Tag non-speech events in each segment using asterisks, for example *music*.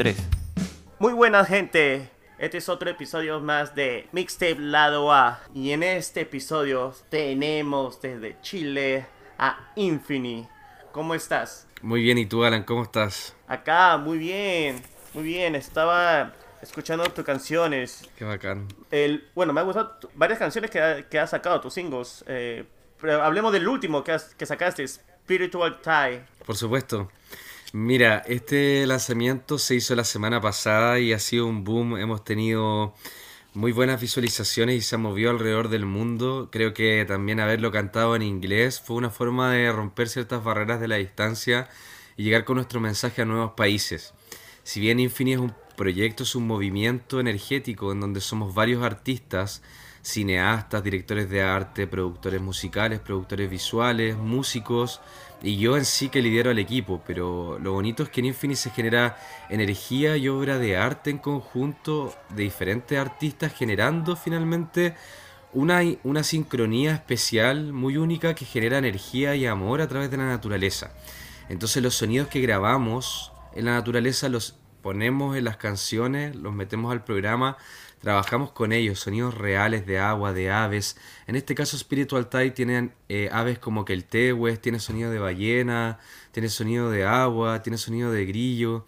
3. Muy buena gente. Este es otro episodio más de Mixtape Lado A. Y en este episodio tenemos desde Chile a Infini. ¿Cómo estás? Muy bien, ¿y tú, Alan? ¿Cómo estás? Acá, muy bien. Muy bien. Estaba escuchando tus canciones. Qué bacán. El, bueno, me han gustado varias canciones que, que has sacado, tus singles. Eh, pero hablemos del último que, que sacaste, Spiritual Tie. Por supuesto. Mira, este lanzamiento se hizo la semana pasada y ha sido un boom. Hemos tenido muy buenas visualizaciones y se ha movido alrededor del mundo. Creo que también haberlo cantado en inglés fue una forma de romper ciertas barreras de la distancia y llegar con nuestro mensaje a nuevos países. Si bien Infini es un proyecto, es un movimiento energético en donde somos varios artistas, cineastas, directores de arte, productores musicales, productores visuales, músicos y yo en sí que lidero al equipo, pero lo bonito es que en Infinity se genera energía y obra de arte en conjunto de diferentes artistas generando finalmente una, una sincronía especial muy única que genera energía y amor a través de la naturaleza. Entonces los sonidos que grabamos en la naturaleza los ponemos en las canciones, los metemos al programa trabajamos con ellos, sonidos reales de agua, de aves. En este caso Spiritual Tide tiene eh, aves como que el tehues, tiene sonido de ballena, tiene sonido de agua, tiene sonido de grillo.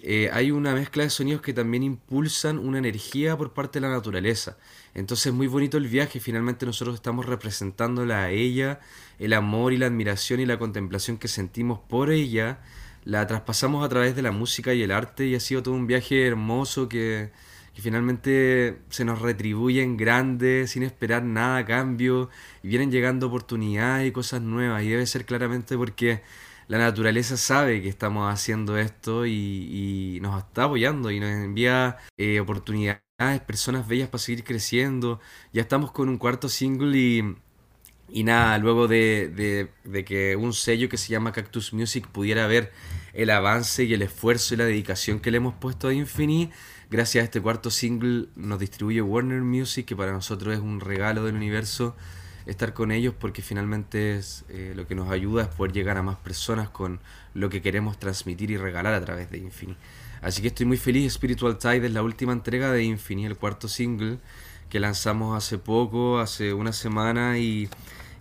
Eh, hay una mezcla de sonidos que también impulsan una energía por parte de la naturaleza. Entonces es muy bonito el viaje, finalmente nosotros estamos representándola a ella, el amor y la admiración y la contemplación que sentimos por ella, la traspasamos a través de la música y el arte y ha sido todo un viaje hermoso que, que finalmente se nos retribuyen grandes, sin esperar nada a cambio, y vienen llegando oportunidades y cosas nuevas, y debe ser claramente porque la naturaleza sabe que estamos haciendo esto y, nos está apoyando y nos envía eh, oportunidades, personas bellas para seguir creciendo. Ya estamos con un cuarto single y, y nada, luego de, de, de, que un sello que se llama Cactus Music pudiera ver el avance y el esfuerzo y la dedicación que le hemos puesto a Infini, Gracias a este cuarto single nos distribuye Warner Music, que para nosotros es un regalo del universo estar con ellos porque finalmente es eh, lo que nos ayuda es poder llegar a más personas con lo que queremos transmitir y regalar a través de Infini. Así que estoy muy feliz, Spiritual Tide es la última entrega de Infini, el cuarto single que lanzamos hace poco, hace una semana y,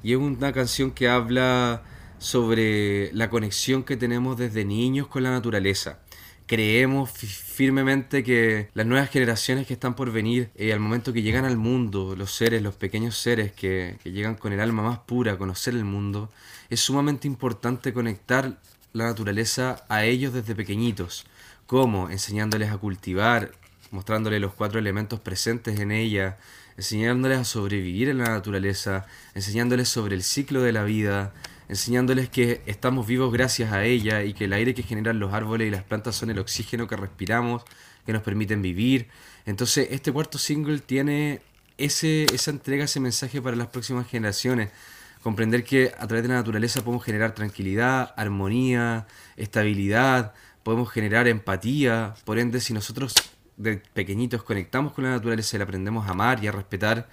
y es una canción que habla sobre la conexión que tenemos desde niños con la naturaleza creemos firmemente que las nuevas generaciones que están por venir, eh, al momento que llegan al mundo, los seres, los pequeños seres que, que llegan con el alma más pura a conocer el mundo, es sumamente importante conectar la naturaleza a ellos desde pequeñitos. ¿Cómo? Enseñándoles a cultivar, mostrándoles los cuatro elementos presentes en ella, enseñándoles a sobrevivir en la naturaleza, enseñándoles sobre el ciclo de la vida, enseñándoles que estamos vivos gracias a ella y que el aire que generan los árboles y las plantas son el oxígeno que respiramos, que nos permiten vivir. Entonces este cuarto single tiene ese, esa entrega, ese mensaje para las próximas generaciones. Comprender que a través de la naturaleza podemos generar tranquilidad, armonía, estabilidad, podemos generar empatía. Por ende, si nosotros de pequeñitos conectamos con la naturaleza y la aprendemos a amar y a respetar,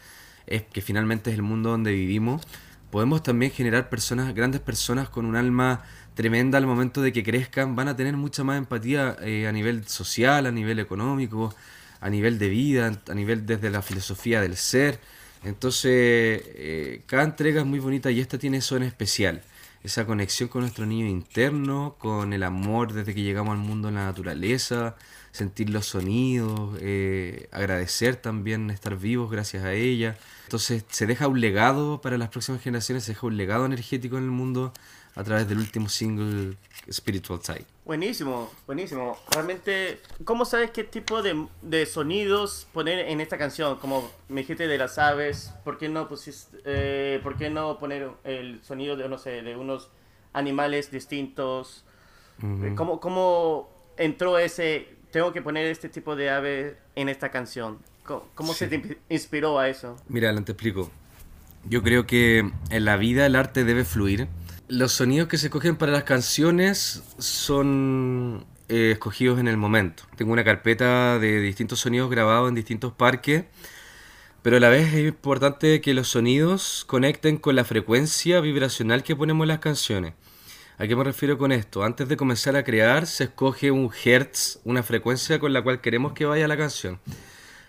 es que finalmente es el mundo donde vivimos podemos también generar personas, grandes personas con un alma tremenda al momento de que crezcan, van a tener mucha más empatía eh, a nivel social, a nivel económico, a nivel de vida, a nivel desde la filosofía del ser. Entonces, eh, cada entrega es muy bonita y esta tiene eso en especial. Esa conexión con nuestro niño interno, con el amor desde que llegamos al mundo en la naturaleza, sentir los sonidos, eh, agradecer también estar vivos gracias a ella. Entonces se deja un legado para las próximas generaciones, se deja un legado energético en el mundo a través del último single Spiritual Side. Buenísimo, buenísimo. Realmente, ¿cómo sabes qué tipo de, de, sonidos poner en esta canción? Como me dijiste de las aves, ¿por qué no pusiste, eh, ¿por qué no poner el sonido de, no sé, de unos animales distintos? ¿Cómo, ¿Cómo entró ese tengo que poner este tipo de ave en esta canción? ¿Cómo, se te inspiró a eso? Mira, te explico. Yo creo que en la vida el arte debe fluir. Los sonidos que se escogen para las canciones son eh, escogidos en el momento. Tengo una carpeta de distintos sonidos grabados en distintos parques, pero a la vez es importante que los sonidos conecten con la frecuencia vibracional que ponemos en las canciones. ¿A qué me refiero con esto? Antes de comenzar a crear, se escoge un hertz, una frecuencia con la cual queremos que vaya la canción.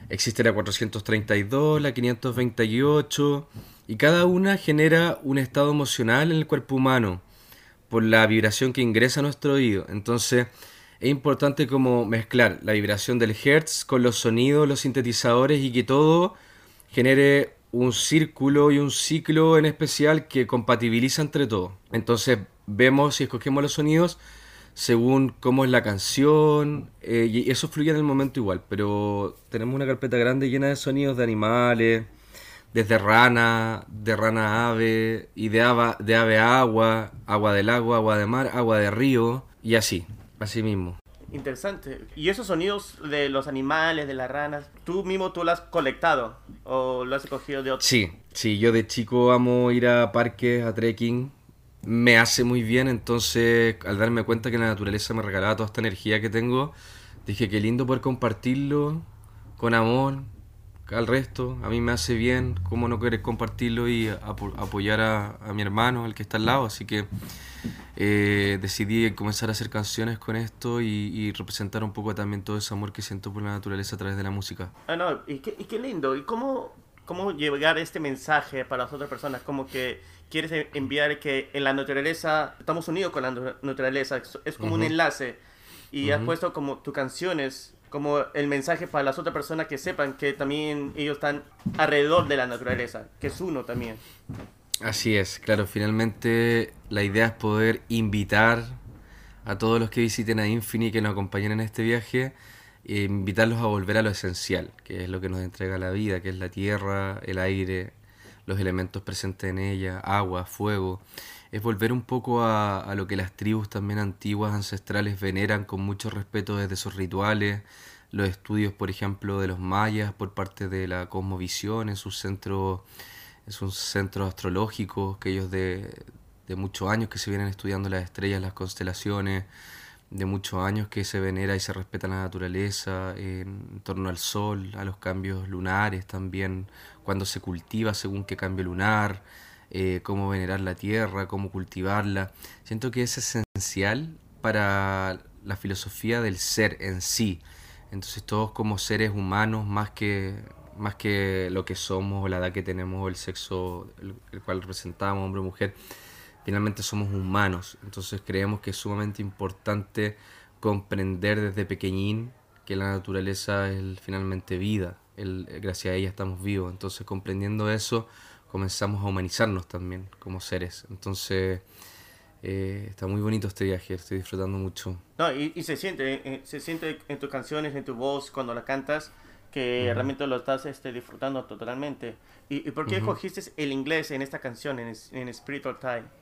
Existe la 432, la 528, y cada una genera un estado emocional en el cuerpo humano por la vibración que ingresa a nuestro oído. Entonces, es importante como mezclar la vibración del hertz con los sonidos, los sintetizadores y que todo genere un círculo y un ciclo en especial que compatibiliza entre todo. Entonces, vemos y escogemos los sonidos según cómo es la canción, eh, y eso fluye en el momento igual, pero tenemos una carpeta grande llena de sonidos de animales, desde rana, de rana ave, y de, ave, de ave agua, agua del agua, agua de mar, agua de río, y así, así mismo. Interesante. ¿Y esos sonidos de los animales, de las ranas, tú mismo tú lo has colectado o lo has escogido de otros? Sí, sí, yo de chico amo ir a parques, a trekking, me hace muy bien, entonces al darme cuenta que la naturaleza me regalaba toda esta energía que tengo, dije que lindo poder compartirlo con amor al resto, a mí me hace bien, cómo no querer compartirlo y apoyar a, mi hermano, al que está al lado, así que eh, decidí comenzar a hacer canciones con esto y, representar un poco también todo ese amor que siento por la naturaleza a través de la música. Ah, no, y qué, y qué lindo, y cómo, cómo llegar este mensaje para las otras personas, como que quieres enviar que en la naturaleza, estamos unidos con la naturaleza, es como un enlace. Y has puesto como tus canciones, como el mensaje para las otras personas que sepan que también ellos están alrededor de la naturaleza, que es uno también. Así es, claro, finalmente la idea es poder invitar a todos los que visiten a Infini, que nos acompañen en este viaje, invitarlos a volver a lo esencial, que es lo que nos entrega la vida, que es la tierra, el aire, los elementos presentes en ella, agua, fuego. Es volver un poco a, lo que las tribus también antiguas, ancestrales, veneran con mucho respeto desde sus rituales, los estudios, por ejemplo, de los mayas por parte de la cosmovisión en sus centros, en sus centros astrológicos, que ellos de, de muchos años que se vienen estudiando las estrellas, las constelaciones, de muchos años que se venera y se respeta la naturaleza en torno al sol, a los cambios lunares también, cuando se cultiva según qué cambio lunar, eh, cómo venerar la tierra, cómo cultivarla. Siento que es esencial para la filosofía del ser en sí. Entonces todos como seres humanos, más que, más que lo que somos o la edad que tenemos o el sexo el cual representamos, hombre o mujer, finalmente somos humanos, entonces creemos que es sumamente importante comprender desde pequeñín que la naturaleza es finalmente vida, el, gracias a ella estamos vivos, entonces comprendiendo eso comenzamos a humanizarnos también como seres, entonces eh, está muy bonito este viaje, estoy disfrutando mucho. No, y, se siente, eh, se siente en tus canciones, en tu voz, cuando la cantas, que realmente lo estás este, disfrutando totalmente. ¿Y, por qué escogiste el inglés en esta canción, en, en Spiritual Time?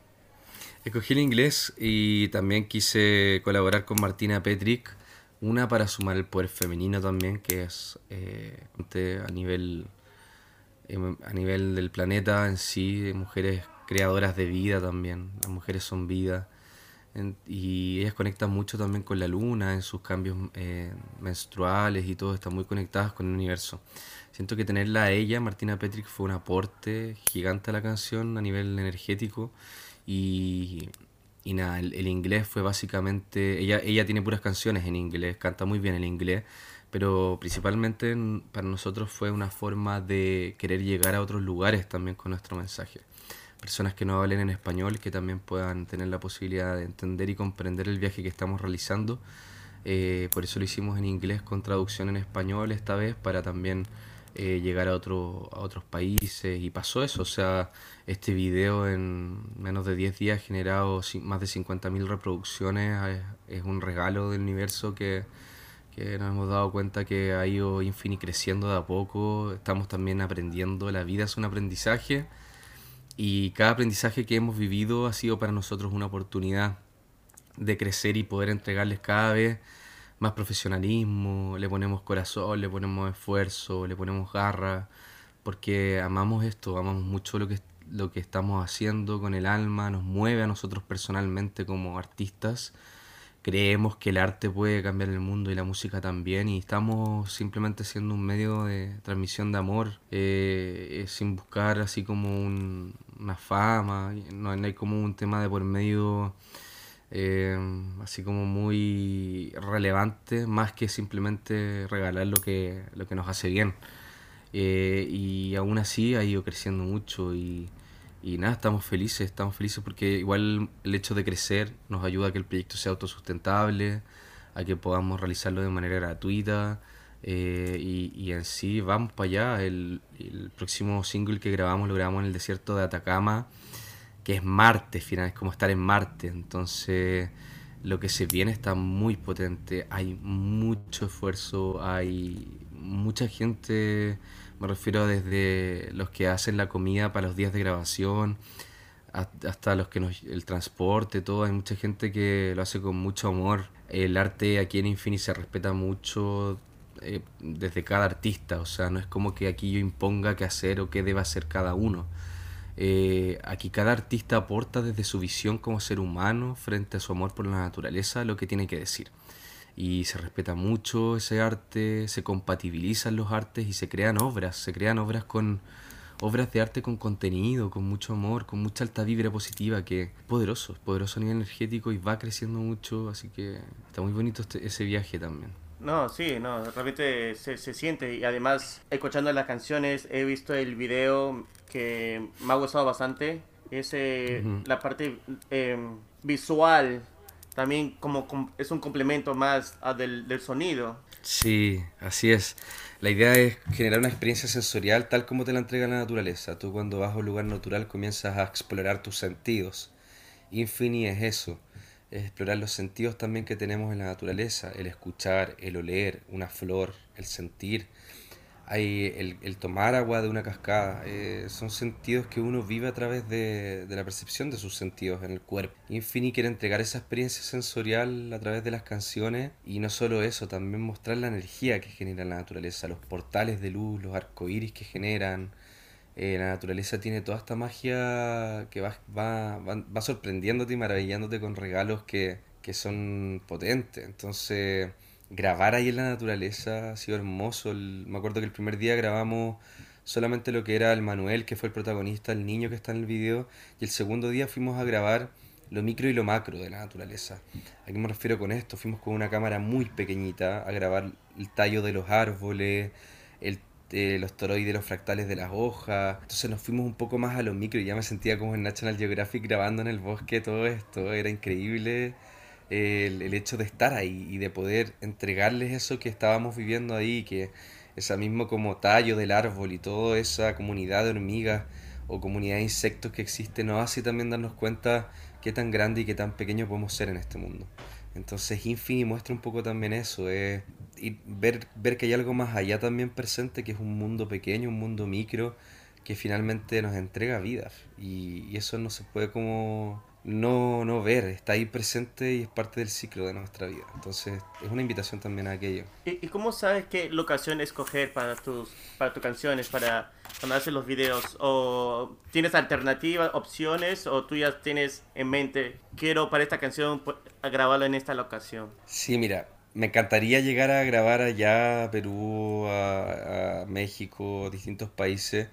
Escogí el inglés y también quise colaborar con Martina Petrick, una para sumar el poder femenino también, que es eh, a nivel em, a nivel del planeta en sí, mujeres creadoras de vida también, las mujeres son vida. Y ellas conectan mucho también con la luna en sus cambios eh, menstruales y todo, están muy conectadas con el universo. Siento que tenerla a ella, Martina Petrick, fue un aporte gigante a la canción a nivel energético y, y nada, el, inglés fue básicamente, ella, ella tiene puras canciones en inglés, canta muy bien el inglés, pero principalmente para nosotros fue una forma de querer llegar a otros lugares también con nuestro mensaje. Personas que no hablen en español, que también puedan tener la posibilidad de entender y comprender el viaje que estamos realizando. Eh, por eso lo hicimos en inglés con traducción en español esta vez, para también eh, llegar a, otro, a otros países y pasó eso, o sea, este video en menos de 10 días ha generado más de 50.000 reproducciones, es, un regalo del universo que, que, nos hemos dado cuenta que ha ido Infini creciendo de a poco, estamos también aprendiendo, la vida es un aprendizaje y cada aprendizaje que hemos vivido ha sido para nosotros una oportunidad de crecer y poder entregarles cada vez más profesionalismo, le ponemos corazón, le ponemos esfuerzo, le ponemos garra, porque amamos esto, amamos mucho lo que, lo que estamos haciendo con el alma, nos mueve a nosotros personalmente como artistas. Creemos que el arte puede cambiar el mundo y la música también y estamos simplemente siendo un medio de transmisión de amor eh, sin buscar así como una fama, no hay como un tema de por medio eh, así como muy relevante, más que simplemente regalar lo que, lo que nos hace bien. Eh, y aún así ha ido creciendo mucho y, y nada, estamos felices, estamos felices porque igual el hecho de crecer nos ayuda a que el proyecto sea autosustentable, a que podamos realizarlo de manera gratuita eh, y, y, en sí vamos para allá. El, el, próximo single que grabamos lo grabamos en el desierto de Atacama, que es Marte, final, es como estar en Marte. Entonces lo que se viene está muy potente, hay mucho esfuerzo, hay mucha gente, me refiero desde los que hacen la comida para los días de grabación, hasta los que nos, el transporte, todo, hay mucha gente que lo hace con mucho amor. El arte aquí en Infini se respeta mucho eh, desde cada artista, o sea, no es como que aquí yo imponga qué hacer o qué debe hacer cada uno. Eh, aquí cada artista aporta desde su visión como ser humano frente a su amor por la naturaleza lo que tiene que decir. Y se respeta mucho ese arte, se compatibilizan los artes y se crean obras, se crean obras con obras de arte con contenido, con mucho amor, con mucha alta vibra positiva, que es poderoso, poderoso a nivel energético y va creciendo mucho, así que está muy bonito este, ese viaje también. No, sí, no, realmente se, se siente y además escuchando las canciones he visto el video que me ha gustado bastante, es eh, uh -huh. la parte eh, visual también como es un complemento más a del, del, sonido. Sí, así es. La idea es generar una experiencia sensorial tal como te la entrega la naturaleza. Tú cuando vas a un lugar natural comienzas a explorar tus sentidos. Infini es eso, es explorar los sentidos también que tenemos en la naturaleza, el escuchar, el oler una flor, el sentir hay el, tomar agua de una cascada, eh, son sentidos que uno vive a través de, de, la percepción de sus sentidos en el cuerpo. Infini quiere entregar esa experiencia sensorial a través de las canciones y no solo eso, también mostrar la energía que genera la naturaleza, los portales de luz, los arcoíris que generan. Eh, la naturaleza tiene toda esta magia que va, va, va, sorprendiéndote y maravillándote con regalos que, que son potentes. Entonces grabar ahí en la naturaleza ha sido hermoso. El, me acuerdo que el primer día grabamos solamente lo que era el Manuel, que fue el protagonista, el niño que está en el video, y el segundo día fuimos a grabar lo micro y lo macro de la naturaleza. ¿A qué me refiero con esto? Fuimos con una cámara muy pequeñita a grabar el tallo de los árboles, el, eh, los toroides, los fractales de las hojas. Entonces nos fuimos un poco más a lo micro y ya me sentía como en National Geographic grabando en el bosque todo esto. Era increíble el, el, hecho de estar ahí y de poder entregarles eso que estábamos viviendo ahí, que ese mismo como tallo del árbol y toda esa comunidad de hormigas o comunidad de insectos que existe nos hace también darnos cuenta qué tan grande y qué tan pequeño podemos ser en este mundo. Entonces Infini muestra un poco también eso, es y ver, ver que hay algo más allá también presente, que es un mundo pequeño, un mundo micro, que finalmente nos entrega vida. Y eso no se puede como no, no ver, está ahí presente y es parte del ciclo de nuestra vida. Entonces es una invitación también a aquello. ¿Y, y cómo sabes qué locación escoger para tus, para tus canciones, para cuando haces los videos? ¿O tienes alternativas, opciones, o tú ya tienes en mente, quiero para esta canción grabarlo en esta locación? Sí, mira, me encantaría llegar a grabar allá a Perú, a, México, distintos países,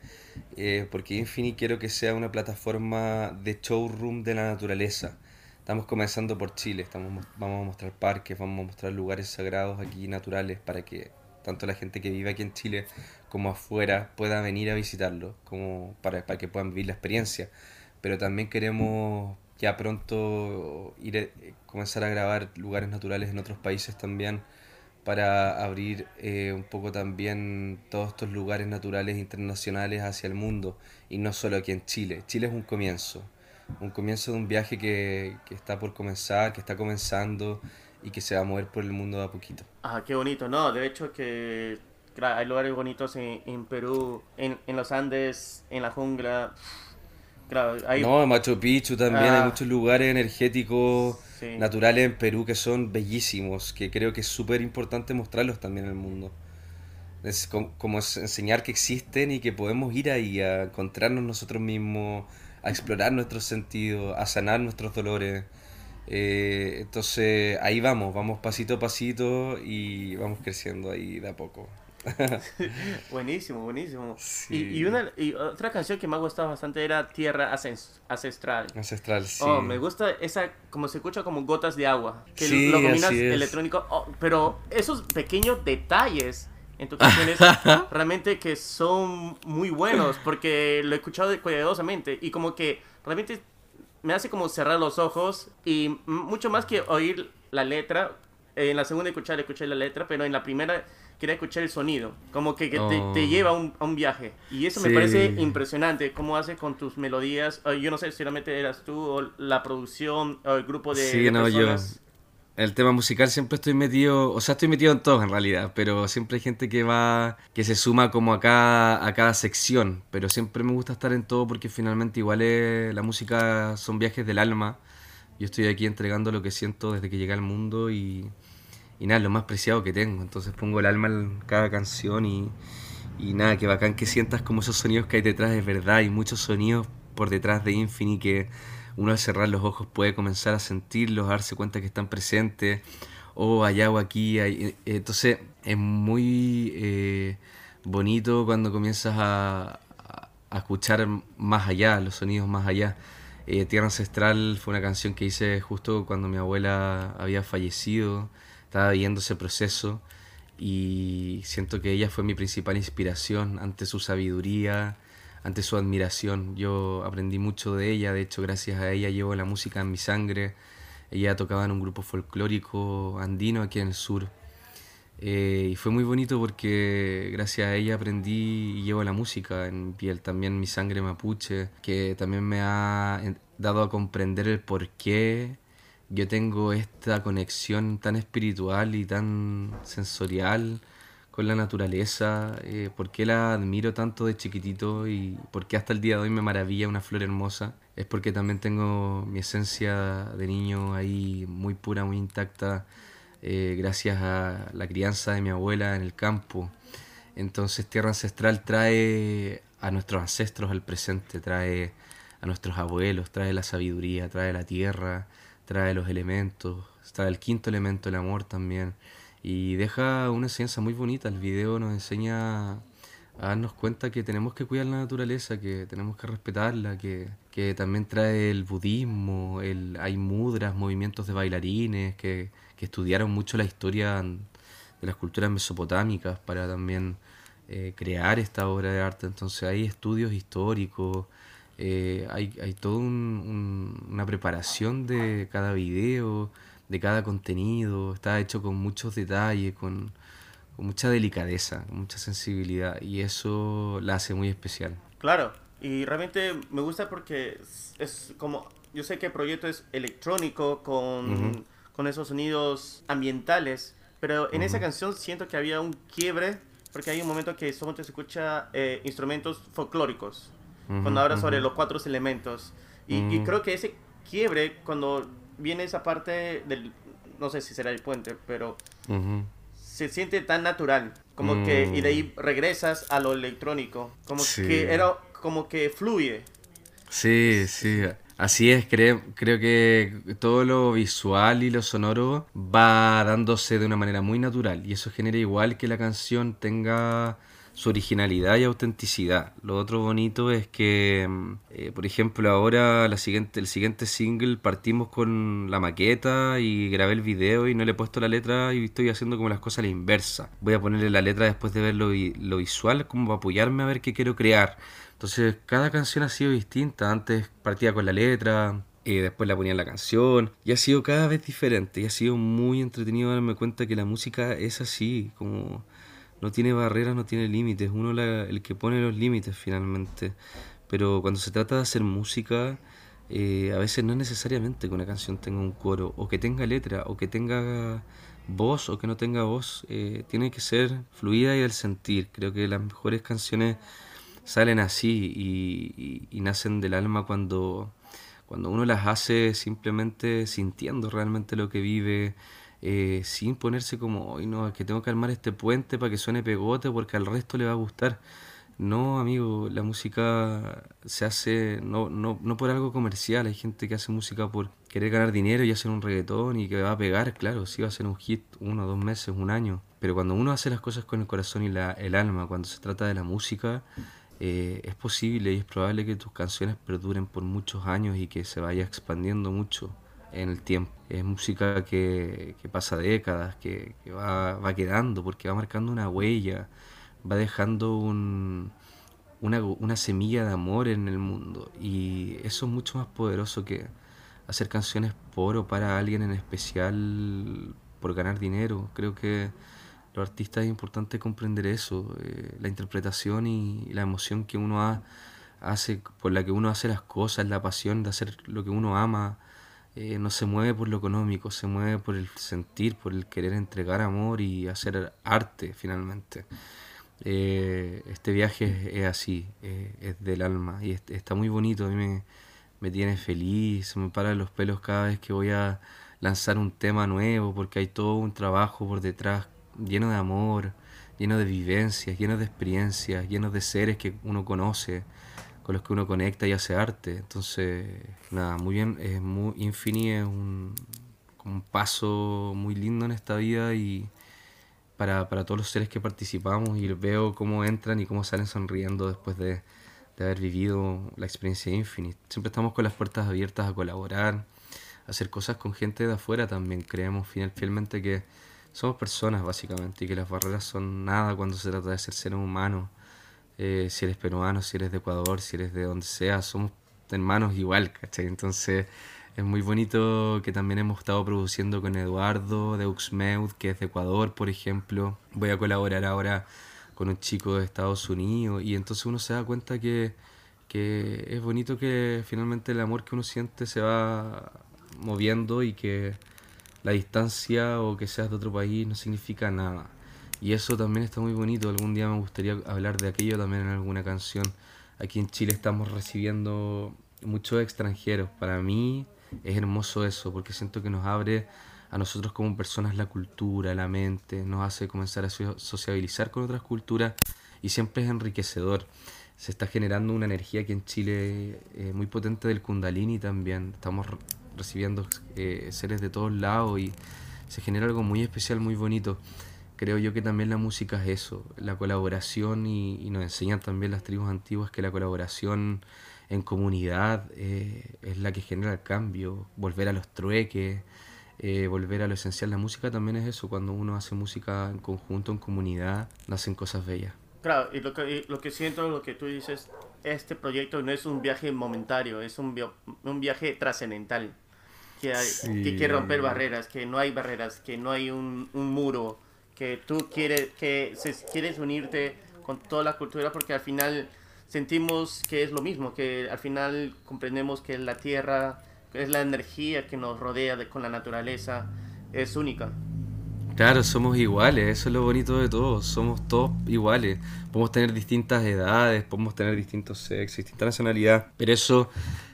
eh, porque Infini quiero que sea una plataforma de showroom de la naturaleza. Estamos comenzando por Chile, estamos, vamos a mostrar parques, vamos a mostrar lugares sagrados aquí naturales para que tanto la gente que vive aquí en Chile como afuera pueda venir a visitarlo, como para, para que puedan vivir la experiencia. Pero también queremos ya pronto ir a, comenzar a grabar lugares naturales en otros países también para abrir eh, un poco también todos estos lugares naturales internacionales hacia el mundo y no solo aquí en Chile. Chile es un comienzo, un comienzo de un viaje que, que está por comenzar, que está comenzando y que se va a mover por el mundo de a poquito. Ah, qué bonito, no, de hecho que hay lugares bonitos en, en Perú, en, en los Andes, en la jungla. Claro, hay... No, Machu Picchu también, ah. hay muchos lugares energéticos sí. naturales en Perú que son bellísimos, que creo que es súper importante mostrarlos también al mundo. Es como, como es enseñar que existen y que podemos ir ahí a encontrarnos nosotros mismos, a explorar nuestros sentidos, a sanar nuestros dolores. Eh, entonces ahí vamos, vamos pasito a pasito y vamos creciendo ahí de a poco. *laughs* buenísimo, buenísimo. Y, una, y otra canción que me ha gustado bastante era Tierra Ancestral. Ancestral, sí. Oh, me gusta esa, como se escucha como gotas de agua. Que lo combinas electrónico. Oh, pero esos pequeños detalles en tus canciones *laughs* realmente que son muy buenos porque lo he escuchado cuidadosamente y como que realmente me hace como cerrar los ojos y mucho más que oír la letra. En la segunda escuchar, escuché la letra, pero en la primera quería escuchar el sonido, como que, te, te, oh. lleva a un, a un, viaje. Y eso me parece impresionante, cómo hace con tus melodías. Yo no sé si realmente eras tú o la producción o el grupo de, sí, no, personas. Yo. El tema musical siempre estoy metido, o sea, estoy metido en todo en realidad, pero siempre hay gente que va, que se suma como a cada, a cada sección, pero siempre me gusta estar en todo porque finalmente igual es, la música son viajes del alma. Yo estoy aquí entregando lo que siento desde que llegué al mundo y, y nada, lo más preciado que tengo. Entonces pongo el alma en cada canción y, y nada, que bacán que sientas como esos sonidos que hay detrás es verdad. Hay muchos sonidos por detrás de Infinity que uno al cerrar los ojos puede comenzar a sentirlos, a darse cuenta que están presentes, o allá o aquí. Eh, entonces es muy eh, bonito cuando comienzas a, a, escuchar más allá, los sonidos más allá. Eh, Tierra Ancestral fue una canción que hice justo cuando mi abuela había fallecido estaba viviendo ese proceso y siento que ella fue mi principal inspiración ante su sabiduría, ante su admiración. Yo aprendí mucho de ella, de hecho gracias a ella llevo la música en mi sangre. Ella tocaba en un grupo folclórico andino aquí en el sur. Eh, y fue muy bonito porque gracias a ella aprendí y llevo la música en piel, también mi sangre mapuche, que también me ha dado a comprender el porqué yo tengo esta conexión tan espiritual y tan sensorial con la naturaleza, eh, por qué la admiro tanto de chiquitito y por qué hasta el día de hoy me maravilla una flor hermosa, es porque también tengo mi esencia de niño ahí muy pura, muy intacta, eh, gracias a la crianza de mi abuela en el campo. Entonces Tierra Ancestral trae a nuestros ancestros al presente, trae a nuestros abuelos, trae la sabiduría, trae la tierra, trae los elementos, trae el quinto elemento, el amor también, y deja una enseñanza muy bonita. El video nos enseña a darnos cuenta que tenemos que cuidar la naturaleza, que tenemos que respetarla, que, que también trae el budismo, el, hay mudras, movimientos de bailarines, que, que estudiaron mucho la historia de las culturas mesopotámicas para también eh, crear esta obra de arte. Entonces hay estudios históricos, eh, hay, hay toda una preparación de cada video, de cada contenido, está hecho con muchos detalles, con, mucha delicadeza, con mucha sensibilidad y eso la hace muy especial. Claro, y realmente me gusta porque es, como, yo sé que el proyecto es electrónico con, con esos sonidos ambientales, pero en esa canción siento que había un quiebre porque hay un momento que solamente se escucha eh, instrumentos folclóricos cuando habla sobre los cuatro elementos. Y, creo que ese quiebre, cuando viene esa parte del, no sé si será el puente, pero se siente tan natural, como que, y de ahí mm. regresas a lo electrónico, como que era, como que fluye. Sí, sí, así es, creo, creo que todo lo visual y lo sonoro va dándose de una manera muy natural y eso genera igual que la canción tenga su originalidad y autenticidad. Lo otro bonito es que, mm, eh, por ejemplo, ahora la siguiente, el siguiente single partimos con la maqueta y grabé el video y no le he puesto la letra y estoy haciendo como las cosas a la inversa. Voy a ponerle la letra después de ver lo, lo visual como para apoyarme a ver qué quiero crear. Entonces cada canción ha sido distinta. Antes partía con la letra, y después la ponía en la canción y ha sido cada vez diferente y ha sido muy entretenido darme cuenta que la música es así, como no tiene barreras, no tiene límites, uno la, el que pone los límites finalmente. Pero cuando se trata de hacer música, eh, a veces no es necesariamente que una canción tenga un coro, o que tenga letra, o que tenga voz, o que no tenga voz. Eh, tiene que ser fluida y del sentir. Creo que las mejores canciones salen así y, y nacen del alma cuando, cuando uno las hace simplemente sintiendo realmente lo que vive eh, sin ponerse como, hoy no, que tengo que armar este puente para que suene pegote porque al resto le va a gustar. No, amigo, la música se hace no, no, no por algo comercial. Hay gente que hace música por querer ganar dinero y hacer un reggaetón y que va a pegar, claro, sí va a ser un hit uno, dos meses, un año. Pero cuando uno hace las cosas con el corazón y la, el alma, cuando se trata de la música, eh, es posible y es probable que tus canciones perduren por muchos años y que se vaya expandiendo mucho en el tiempo. Es música que, pasa décadas, que, que va, va quedando, porque va marcando una huella va dejando un, una, una, semilla de amor en el mundo. Y eso es mucho más poderoso que hacer canciones por o para alguien en especial por ganar dinero. Creo que los artistas es importante comprender eso, eh, la interpretación y, la emoción que uno hace, por la que uno hace las cosas, la pasión de hacer lo que uno ama. Eh, no se mueve por lo económico, se mueve por el sentir, por el querer entregar amor y hacer arte finalmente. Eh, este viaje es, así, eh, es del alma y está muy bonito, a mí me, tiene feliz, me paran los pelos cada vez que voy a lanzar un tema nuevo porque hay todo un trabajo por detrás lleno de amor, lleno de vivencias, lleno de experiencias, lleno de seres que uno conoce, con los que uno conecta y hace arte. Entonces, nada, muy bien, es muy es un, un paso muy lindo en esta vida y para, para todos los seres que participamos y veo cómo entran y cómo salen sonriendo después de, de haber vivido la experiencia Infinite. Siempre estamos con las puertas abiertas a colaborar, a hacer cosas con gente de afuera también. Creemos fielmente que somos personas básicamente y que las barreras son nada cuando se trata de ser ser humano. Eh, si eres peruano, si eres de Ecuador, si eres de donde sea, somos hermanos igual, ¿cachai? Entonces es muy bonito que también hemos estado produciendo con Eduardo de Uxmeud, que es de Ecuador, por ejemplo. Voy a colaborar ahora con un chico de Estados Unidos y entonces uno se da cuenta que, que es bonito que finalmente el amor que uno siente se va moviendo y que la distancia o que seas de otro país no significa nada. Y eso también está muy bonito. Algún día me gustaría hablar de aquello también en alguna canción. Aquí en Chile estamos recibiendo muchos extranjeros. Para mí es hermoso eso, porque siento que nos abre a nosotros como personas la cultura, la mente, nos hace comenzar a sociabilizar con otras culturas y siempre es enriquecedor. Se está generando una energía aquí en Chile eh, muy potente del kundalini también. Estamos recibiendo eh, seres de todos lados y se genera algo muy especial, muy bonito. Creo yo que también la música es eso, la colaboración y, y nos enseñan también las tribus antiguas que la colaboración en comunidad eh, es la que genera el cambio, volver a los trueques, eh, volver a lo esencial. La música también es eso, cuando uno hace música en conjunto, en comunidad, nacen cosas bellas. Claro, y lo que, lo que siento, lo que tú dices, este proyecto no es un viaje momentario, es un, un viaje trascendental. Que, hay, que quiere romper barreras, que no hay barreras, que no hay un, un muro, que tú quieres, que se, quieres unirte con toda la cultura porque al final sentimos que es lo mismo, que al final comprendemos que la tierra es la energía que nos rodea de, con la naturaleza, es única. Claro, somos iguales, eso es lo bonito de todo, somos todos iguales. Podemos tener distintas edades, podemos tener distintos sexos, distintas nacionalidades, pero eso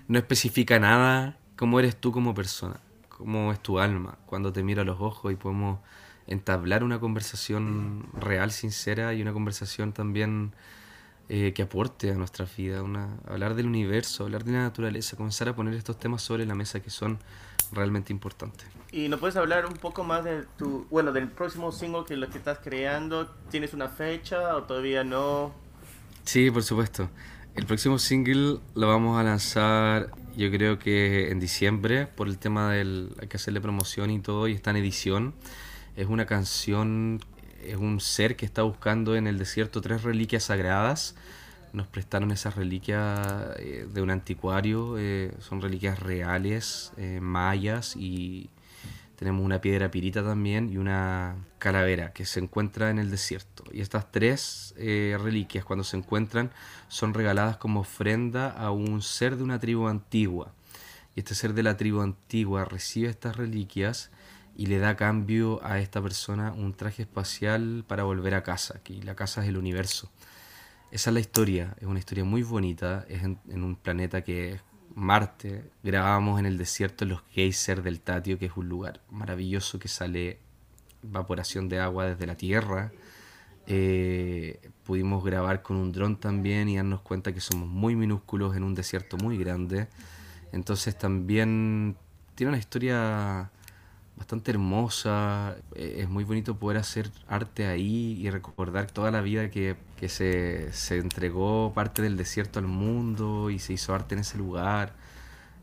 no especifica nada cómo eres tú como persona, cómo es tu alma, cuando te miro a los ojos y podemos entablar una conversación real, sincera y una conversación también eh, que aporte a nuestra vida, una, hablar del universo, hablar de la naturaleza, comenzar a poner estos temas sobre la mesa que son realmente importantes. ¿Y nos puedes hablar un poco más de tu, bueno, del próximo single que lo que estás creando? ¿Tienes una fecha o todavía no? Sí, por supuesto. El próximo single lo vamos a lanzar yo creo que en diciembre por el tema del hay que hacerle promoción y todo y está en edición. Es una canción es un ser que está buscando en el desierto tres reliquias sagradas. Nos prestaron esas reliquias eh, de un anticuario, eh, son reliquias reales, eh, mayas, y tenemos una piedra pirita también y una calavera que se encuentra en el desierto. Y estas tres reliquias, cuando se encuentran, son regaladas como ofrenda a un ser de una tribu antigua. Y este ser de la tribu antigua recibe estas reliquias y le da cambio a esta persona un traje espacial para volver a casa, que la casa es el universo. Esa es la historia, es una historia muy bonita, es en, un planeta que es Marte, grabamos en el desierto los geysers del Tatio, que es un lugar maravilloso que sale evaporación de agua desde la Tierra, Eh, pudimos grabar con un dron también y darnos cuenta que somos muy minúsculos en un desierto muy grande. Entonces también tiene una historia bastante hermosa. Eh, es muy bonito poder hacer arte ahí y recordar toda la vida que, que se, se, entregó parte del desierto al mundo y se hizo arte en ese lugar.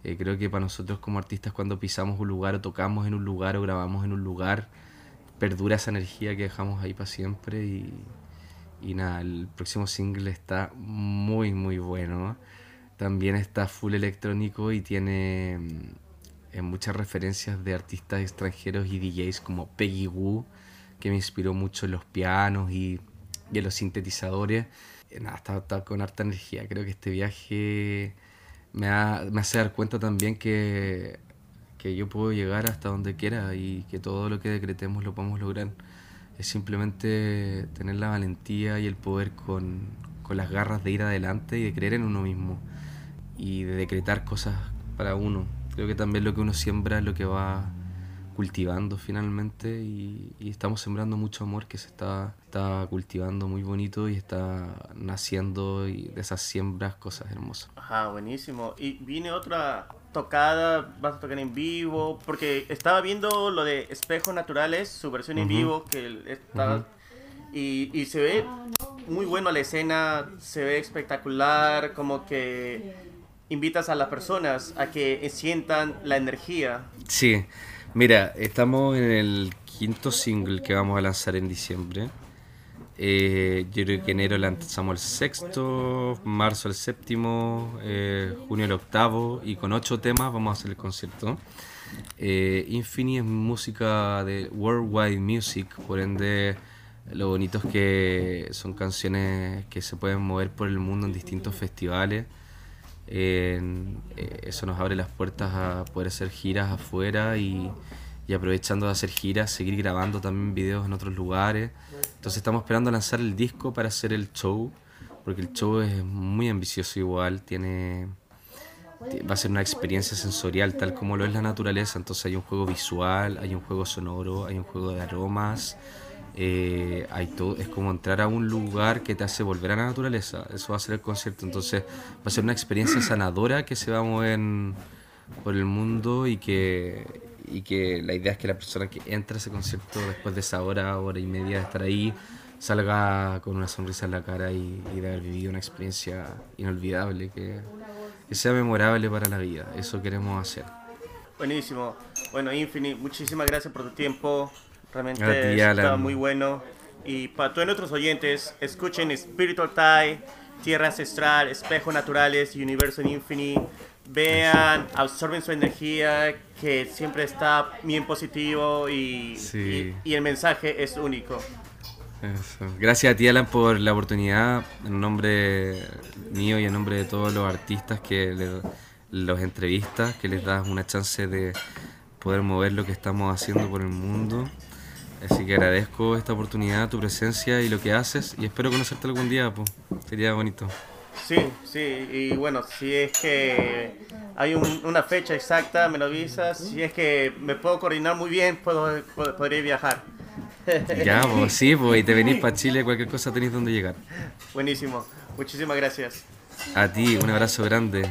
Eh, creo que para nosotros como artistas cuando pisamos un lugar o tocamos en un lugar o grabamos en un lugar, perdura esa energía que dejamos ahí para siempre y, y nada, el próximo single está muy muy bueno. También está full electrónico y tiene mm, muchas referencias de artistas extranjeros y DJs como Peggy Wu, que me inspiró mucho en los pianos y, y en los sintetizadores. Eh, nada, está, con harta energía. Creo que este viaje me, ha, me hace dar cuenta también que, que yo puedo llegar hasta donde quiera y que todo lo que decretemos lo podemos lograr. Es simplemente tener la valentía y el poder con, con las garras de ir adelante y de creer en uno mismo y de decretar cosas para uno. Creo que también lo que uno siembra es lo que va cultivando finalmente y, y, estamos sembrando mucho amor que se está, está cultivando muy bonito y está naciendo y de esas siembras cosas hermosas. Ajá, buenísimo. Y viene otra tocada, vas a tocar en vivo, porque estaba viendo lo de Espejos Naturales, su versión uh -huh. en vivo, que está, uh -huh. y, y se ve muy bueno la escena, se ve espectacular, como que invitas a las personas a que sientan la energía. Sí, Mira, estamos en el quinto single que vamos a lanzar en diciembre. Eh, yo creo que enero lanzamos el sexto, marzo el séptimo, eh, junio el octavo y con ocho temas vamos a hacer el concierto. Eh, es música de worldwide music, por ende lo bonito es que son canciones que se pueden mover por el mundo en distintos festivales. Eh, eso nos abre las puertas a poder hacer giras afuera y, y, aprovechando de hacer giras, seguir grabando también videos en otros lugares. Entonces estamos esperando lanzar el disco para hacer el show, porque el show es muy ambicioso igual, tiene va a ser una experiencia sensorial tal como lo es la naturaleza, entonces hay un juego visual, hay un juego sonoro, hay un juego de aromas, eh, hay todo, es como entrar a un lugar que te hace volver a la naturaleza. Eso va a ser el concierto. Entonces va a ser una experiencia sanadora que se va a mover por el mundo y que, y que la idea es que la persona que entra a ese concierto después de esa hora, hora y media de estar ahí, salga con una sonrisa en la cara y, y de haber vivido una experiencia inolvidable, que, que sea memorable para la vida. Eso queremos hacer. Buenísimo. Bueno, Infini, muchísimas gracias por tu tiempo. Realmente está muy bueno. Y para todos nuestros oyentes, escuchen Spiritual Tie, Tierra Ancestral, Espejos Naturales Universo Infinity. Vean, absorben su energía, que siempre está bien positivo y, sí. y, y, el mensaje es único. Eso. Gracias a ti, Alan, por la oportunidad, en nombre mío y en nombre de todos los artistas que le, los entrevistas, que les das una chance de poder mover lo que estamos haciendo por el mundo. Así que agradezco esta oportunidad, tu presencia y lo que haces y espero conocerte algún día, pues. Sería bonito. Sí, sí, y bueno, si es que hay un, una fecha exacta, me lo avisas. Si es que me puedo coordinar muy bien, puedo, puedo podré viajar. *laughs* Ya, pues sí, pues y te venís para Chile, cualquier cosa tenéis donde llegar. Buenísimo, muchísimas gracias. A ti, un abrazo grande.